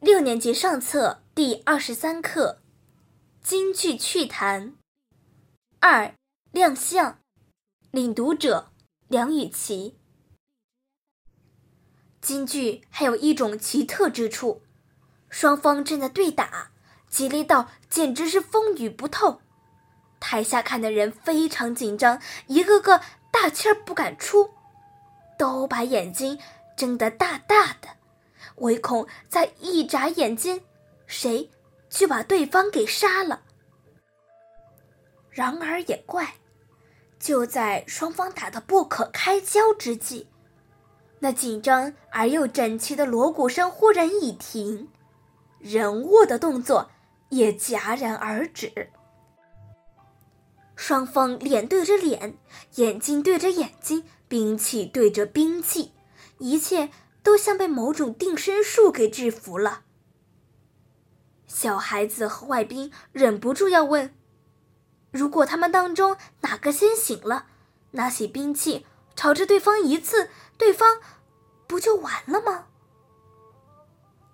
六年级上册第二十三课《京剧趣谈》二亮相，领读者梁雨琪。京剧还有一种奇特之处，双方正在对打，激烈到简直是风雨不透。台下看的人非常紧张，一个个大气儿不敢出，都把眼睛睁得大大的。唯恐在一眨眼间，谁就把对方给杀了。然而也怪，就在双方打得不可开交之际，那紧张而又整齐的锣鼓声忽然一停，人物的动作也戛然而止。双方脸对着脸，眼睛对着眼睛，兵器对着兵器，一切。都像被某种定身术给制服了。小孩子和外宾忍不住要问：如果他们当中哪个先醒了，拿起兵器朝着对方一刺，对方不就完了吗？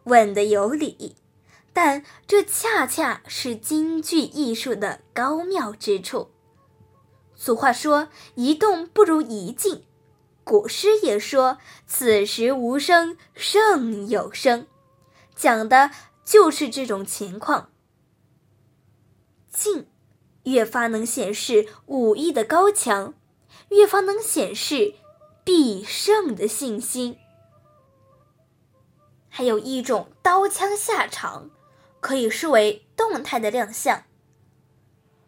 问的有理，但这恰恰是京剧艺术的高妙之处。俗话说：“一动不如一静。”古诗也说：“此时无声胜有声”，讲的就是这种情况。静，越发能显示武艺的高强，越发能显示必胜的信心。还有一种刀枪下场，可以视为动态的亮相。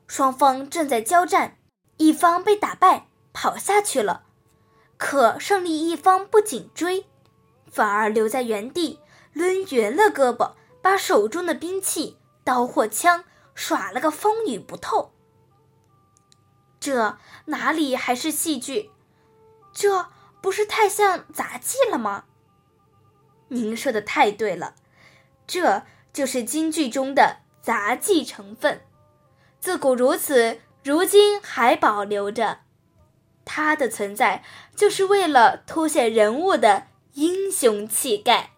双方正在交战，一方被打败，跑下去了。可胜利一方不紧追，反而留在原地，抡圆了胳膊，把手中的兵器刀或枪耍了个风雨不透。这哪里还是戏剧？这不是太像杂技了吗？您说的太对了，这就是京剧中的杂技成分，自古如此，如今还保留着。它的存在就是为了凸显人物的英雄气概。